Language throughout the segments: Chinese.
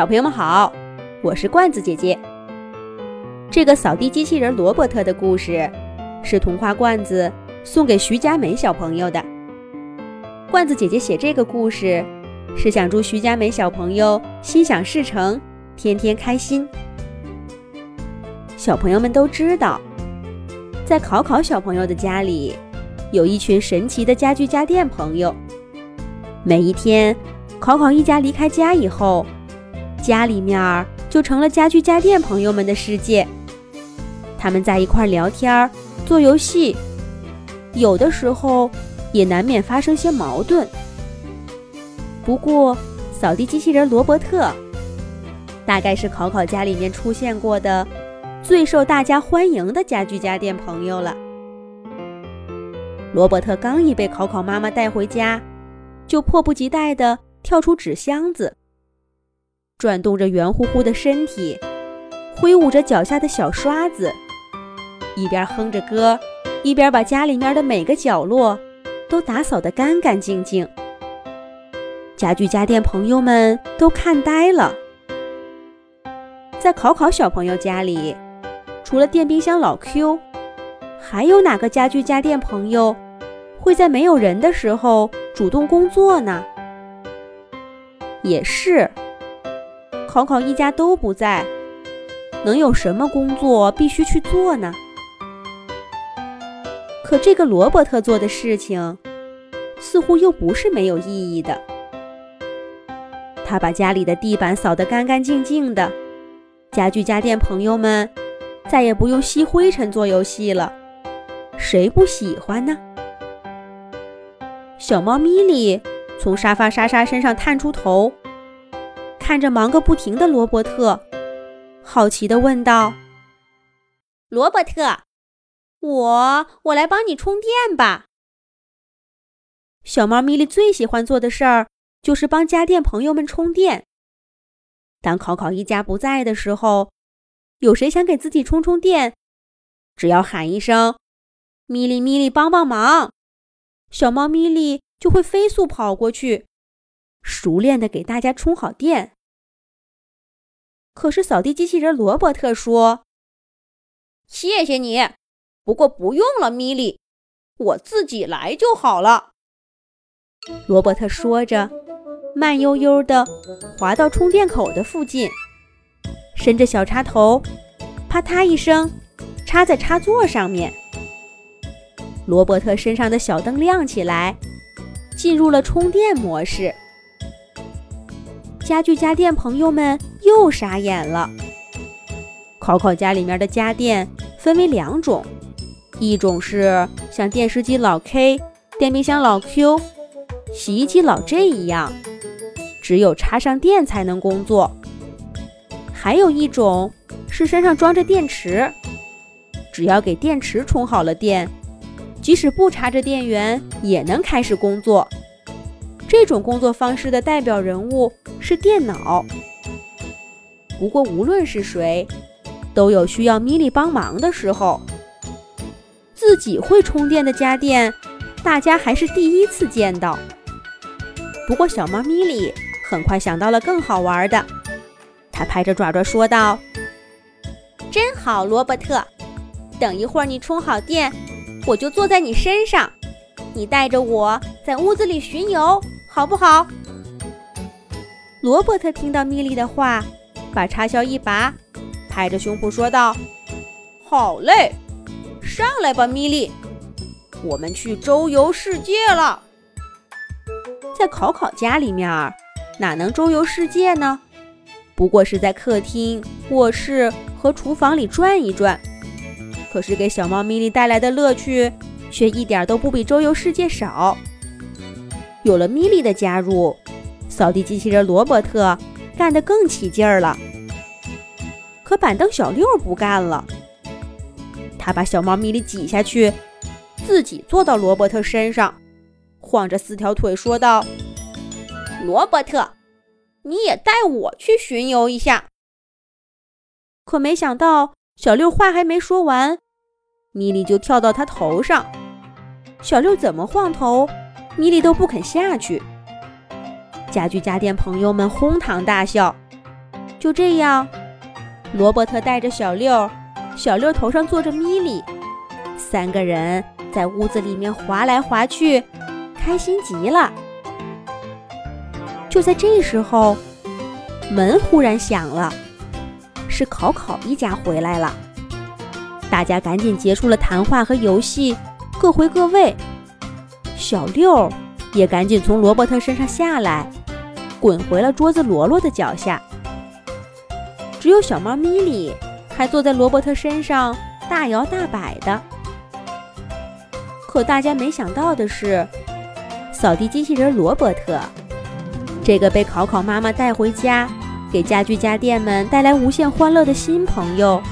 小朋友们好，我是罐子姐姐。这个扫地机器人罗伯特的故事是童话罐子送给徐佳美小朋友的。罐子姐姐写这个故事是想祝徐佳美小朋友心想事成，天天开心。小朋友们都知道，在考考小朋友的家里，有一群神奇的家具家电朋友。每一天，考考一家离开家以后。家里面儿就成了家具家电朋友们的世界，他们在一块儿聊天、做游戏，有的时候也难免发生些矛盾。不过，扫地机器人罗伯特大概是考考家里面出现过的最受大家欢迎的家具家电朋友了。罗伯特刚一被考考妈妈带回家，就迫不及待地跳出纸箱子。转动着圆乎乎的身体，挥舞着脚下的小刷子，一边哼着歌，一边把家里面的每个角落都打扫得干干净净。家具家电朋友们都看呆了。在考考小朋友家里，除了电冰箱老 Q，还有哪个家具家电朋友会在没有人的时候主动工作呢？也是。考考一家都不在，能有什么工作必须去做呢？可这个罗伯特做的事情，似乎又不是没有意义的。他把家里的地板扫得干干净净的，家具家电朋友们再也不用吸灰尘做游戏了，谁不喜欢呢？小猫咪莉从沙发莎莎身上探出头。看着忙个不停的罗伯特，好奇地问道：“罗伯特，我我来帮你充电吧。”小猫咪莉最喜欢做的事儿就是帮家电朋友们充电。当考考一家不在的时候，有谁想给自己充充电，只要喊一声“咪莉咪莉帮帮忙”，小猫咪莉就会飞速跑过去，熟练地给大家充好电。可是扫地机器人罗伯特说：“谢谢你，不过不用了，米莉，我自己来就好了。”罗伯特说着，慢悠悠地滑到充电口的附近，伸着小插头，啪嗒一声插在插座上面。罗伯特身上的小灯亮起来，进入了充电模式。家具家电朋友们又傻眼了。考考家里面的家电分为两种，一种是像电视机老 K、电冰箱老 Q、洗衣机老 J 一样，只有插上电才能工作；还有一种是身上装着电池，只要给电池充好了电，即使不插着电源也能开始工作。这种工作方式的代表人物是电脑。不过，无论是谁，都有需要米莉帮忙的时候。自己会充电的家电，大家还是第一次见到。不过，小猫咪莉很快想到了更好玩的。它拍着爪爪说道：“真好，罗伯特！等一会儿你充好电，我就坐在你身上，你带着我在屋子里巡游。”好不好？罗伯特听到米莉的话，把插销一拔，拍着胸脯说道：“好嘞，上来吧，米莉，我们去周游世界了。”在考考家里面，哪能周游世界呢？不过是在客厅、卧室和厨房里转一转。可是给小猫咪莉带来的乐趣，却一点都不比周游世界少。有了米莉的加入，扫地机器人罗伯特干得更起劲儿了。可板凳小六不干了，他把小猫咪莉挤下去，自己坐到罗伯特身上，晃着四条腿说道：“罗伯特，你也带我去巡游一下。”可没想到，小六话还没说完，米莉就跳到他头上。小六怎么晃头？米莉都不肯下去，家具家电朋友们哄堂大笑。就这样，罗伯特带着小六，小六头上坐着米莉，三个人在屋子里面滑来滑去，开心极了。就在这时候，门忽然响了，是考考一家回来了。大家赶紧结束了谈话和游戏，各回各位。小六也赶紧从罗伯特身上下来，滚回了桌子罗罗的脚下。只有小猫咪咪还坐在罗伯特身上大摇大摆的。可大家没想到的是，扫地机器人罗伯特。这个被考考妈妈带回家，给家具家电们带来无限欢乐的新朋友，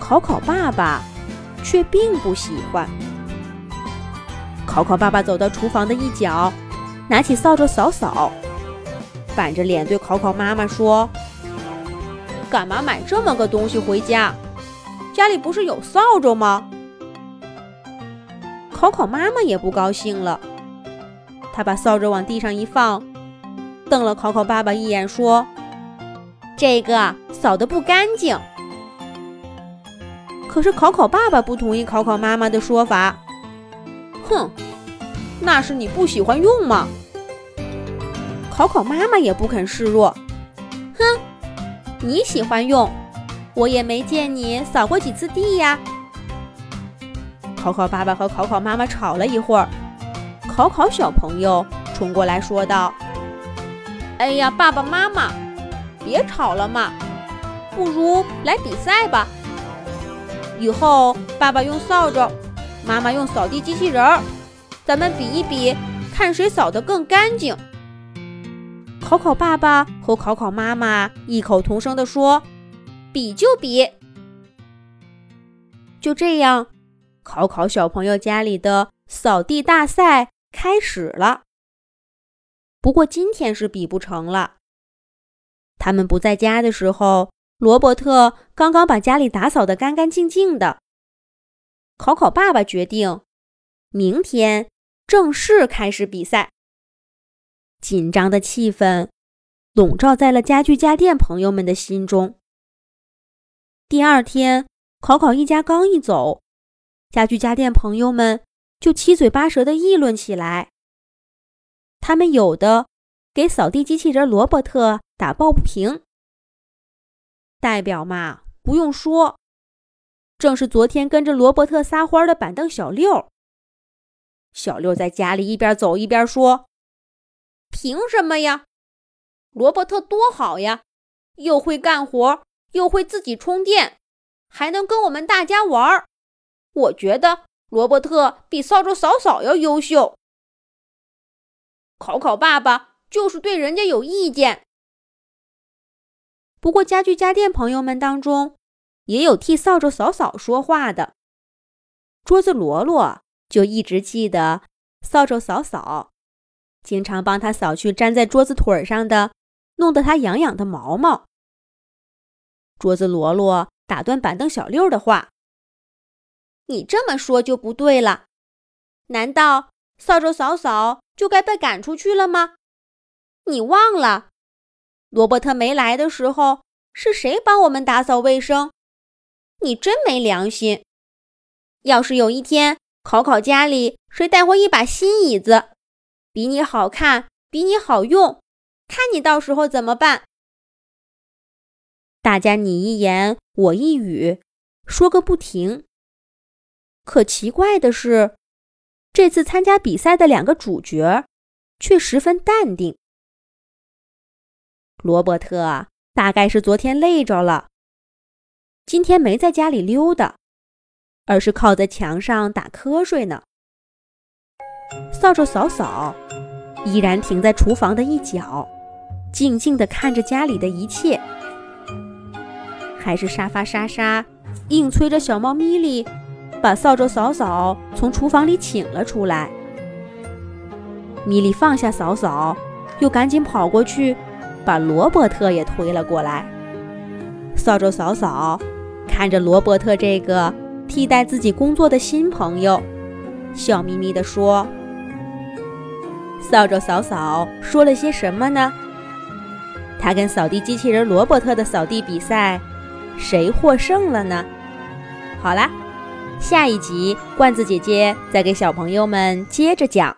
考考爸爸却并不喜欢。考考爸爸走到厨房的一角，拿起扫帚扫扫，板着脸对考考妈妈说：“干嘛买这么个东西回家？家里不是有扫帚吗？”考考妈妈也不高兴了，她把扫帚往地上一放。瞪了考考爸爸一眼，说：“这个扫的不干净。”可是考考爸爸不同意考考妈妈的说法。哼，那是你不喜欢用吗？考考妈妈也不肯示弱。哼，你喜欢用，我也没见你扫过几次地呀。考考爸爸和考考妈妈吵了一会儿，考考小朋友冲过来说道。哎呀，爸爸妈妈，别吵了嘛，不如来比赛吧。以后爸爸用扫帚，妈妈用扫地机器人，咱们比一比，看谁扫得更干净。考考爸爸和考考妈妈异口同声地说：“比就比。”就这样，考考小朋友家里的扫地大赛开始了。不过今天是比不成了。他们不在家的时候，罗伯特刚刚把家里打扫得干干净净的。考考爸爸决定，明天正式开始比赛。紧张的气氛笼罩在了家具家电朋友们的心中。第二天，考考一家刚一走，家具家电朋友们就七嘴八舌的议论起来。他们有的给扫地机器人罗伯特打抱不平，代表嘛不用说，正是昨天跟着罗伯特撒欢的板凳小六。小六在家里一边走一边说：“凭什么呀？罗伯特多好呀，又会干活，又会自己充电，还能跟我们大家玩。我觉得罗伯特比扫帚嫂嫂要优秀。”考考爸爸就是对人家有意见。不过家具家电朋友们当中，也有替扫帚嫂嫂说话的。桌子罗罗就一直记得扫帚嫂嫂，经常帮他扫去粘在桌子腿上的、弄得他痒痒的毛毛。桌子罗罗打断板凳小六的话：“你这么说就不对了，难道扫帚扫扫？”就该被赶出去了吗？你忘了，罗伯特没来的时候是谁帮我们打扫卫生？你真没良心！要是有一天考考家里谁带回一把新椅子，比你好看，比你好用，看你到时候怎么办？大家你一言我一语，说个不停。可奇怪的是。这次参加比赛的两个主角却十分淡定。罗伯特大概是昨天累着了，今天没在家里溜达，而是靠在墙上打瞌睡呢。扫帚扫扫依然停在厨房的一角，静静地看着家里的一切。还是沙发莎莎硬催着小猫咪莉。把扫帚嫂嫂从厨房里请了出来。米莉放下扫扫，又赶紧跑过去，把罗伯特也推了过来。扫帚嫂嫂看着罗伯特这个替代自己工作的新朋友，笑眯眯地说：“扫帚嫂嫂说了些什么呢？”他跟扫地机器人罗伯特的扫地比赛，谁获胜了呢？好啦，下一集罐子姐姐再给小朋友们接着讲。